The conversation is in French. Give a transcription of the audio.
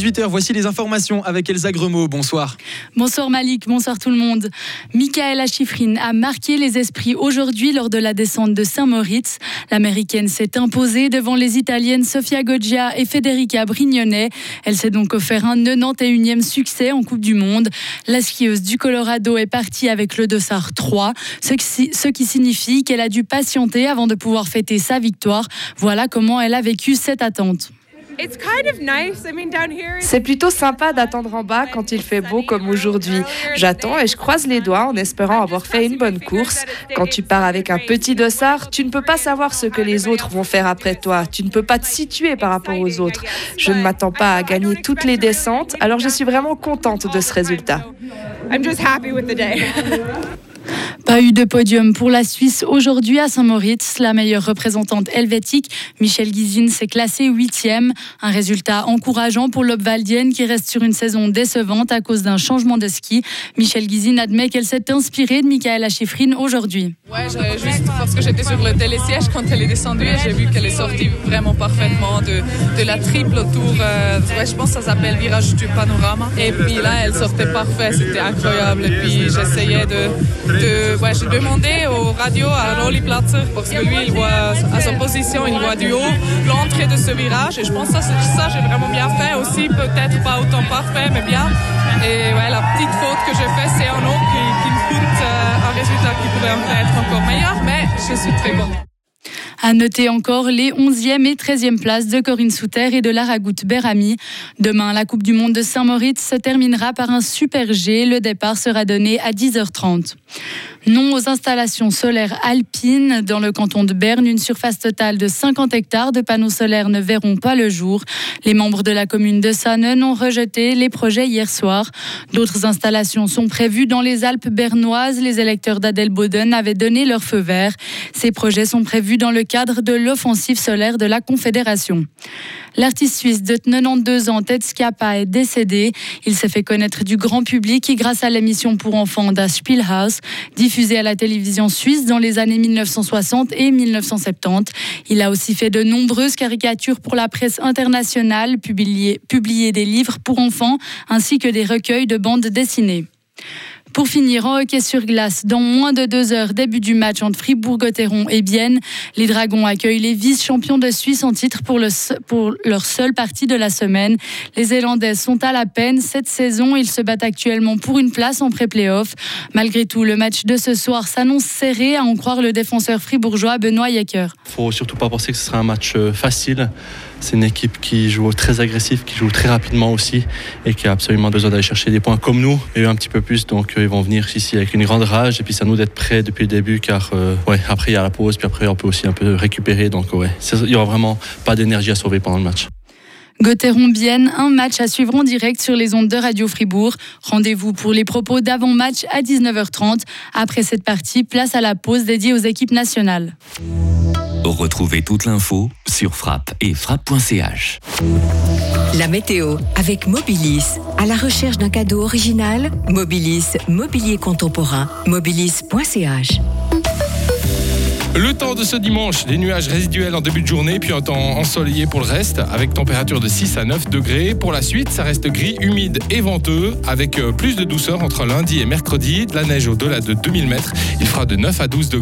18h, voici les informations avec Elsa Gremaud. Bonsoir. Bonsoir Malik, bonsoir tout le monde. Michaela Schifrin a marqué les esprits aujourd'hui lors de la descente de Saint-Moritz. L'américaine s'est imposée devant les italiennes Sofia Goggia et Federica Brignone. Elle s'est donc offert un 91e succès en Coupe du Monde. La skieuse du Colorado est partie avec le dossard 3, ce qui, ce qui signifie qu'elle a dû patienter avant de pouvoir fêter sa victoire. Voilà comment elle a vécu cette attente. C'est plutôt sympa d'attendre en bas quand il fait beau comme aujourd'hui. J'attends et je croise les doigts en espérant avoir fait une bonne course. Quand tu pars avec un petit dossard, tu ne peux pas savoir ce que les autres vont faire après toi. Tu ne peux pas te situer par rapport aux autres. Je ne m'attends pas à gagner toutes les descentes, alors je suis vraiment contente de ce résultat. Pas eu de podium pour la Suisse aujourd'hui à Saint-Moritz. La meilleure représentante helvétique, Michel Guizine, s'est classée huitième. Un résultat encourageant pour l'Obvaldienne qui reste sur une saison décevante à cause d'un changement de ski. Michel Guizine admet qu'elle s'est inspirée de Michaela Schifrin aujourd'hui. Ouais, juste parce que j'étais sur le télésiège quand elle est descendue et j'ai vu qu'elle est sortie vraiment parfaitement de, de la triple autour. Euh, ouais, je pense que ça s'appelle virage du panorama. Et puis là, elle sortait parfait, c'était incroyable. Et puis j'essayais de, de ouais, j'ai demandé au radio à Rolly Platzer parce que lui, il voit à sa position, il voit du haut l'entrée de ce virage. Et je pense que ça, ça j'ai vraiment bien fait aussi. Peut-être pas autant parfait, mais bien. Et ouais, la petite faute que j'ai faite, c'est en haut qui, qui me coûte euh, un résultat qui pouvait être encore meilleur. Mais je suis très contente. À noter encore les 11e et 13e places de Corinne Souter et de Lara Goutte Berami. Demain, la Coupe du Monde de Saint-Moritz se terminera par un super G. Le départ sera donné à 10h30. Non aux installations solaires alpines. Dans le canton de Berne, une surface totale de 50 hectares de panneaux solaires ne verront pas le jour. Les membres de la commune de Sannen ont rejeté les projets hier soir. D'autres installations sont prévues dans les Alpes bernoises. Les électeurs d'Adelboden avaient donné leur feu vert. Ces projets sont prévus dans le cadre de l'offensive solaire de la Confédération. L'artiste suisse de 92 ans, Ted Schiappa, est décédé. Il s'est fait connaître du grand public grâce à l'émission pour enfants Das Spielhaus, diffusée à la télévision suisse dans les années 1960 et 1970. Il a aussi fait de nombreuses caricatures pour la presse internationale, publié, publié des livres pour enfants ainsi que des recueils de bandes dessinées. Pour finir, en hockey sur glace, dans moins de deux heures, début du match entre Fribourg-Gotteron et Bienne, les Dragons accueillent les vice-champions de Suisse en titre pour, le, pour leur seule partie de la semaine. Les Zélandaises sont à la peine. Cette saison, ils se battent actuellement pour une place en pré-playoff. Malgré tout, le match de ce soir s'annonce serré, à en croire le défenseur fribourgeois Benoît Yecker. Faut surtout pas penser que ce sera un match euh, facile. C'est une équipe qui joue très agressif, qui joue très rapidement aussi et qui a absolument besoin d'aller chercher des points comme nous et un petit peu plus. Donc euh, ils vont venir ici avec une grande rage et puis c'est à nous d'être prêts depuis le début car euh, ouais, après il y a la pause puis après on peut aussi un peu récupérer. Donc ouais, il n'y aura vraiment pas d'énergie à sauver pendant le match. Gotteron-Bienne, un match à suivre en direct sur les ondes de Radio Fribourg. Rendez-vous pour les propos d'avant-match à 19h30. Après cette partie, place à la pause dédiée aux équipes nationales. Retrouvez toute l'info sur frappe et frappe.ch. La météo avec Mobilis. À la recherche d'un cadeau original, Mobilis, mobilier contemporain, mobilis.ch. Le temps de ce dimanche, des nuages résiduels en début de journée, puis un temps ensoleillé pour le reste, avec température de 6 à 9 degrés. Pour la suite, ça reste gris, humide et venteux, avec euh, plus de douceur entre lundi et mercredi, de la neige au-delà de 2000 mètres. Il fera de 9 à 12 degrés.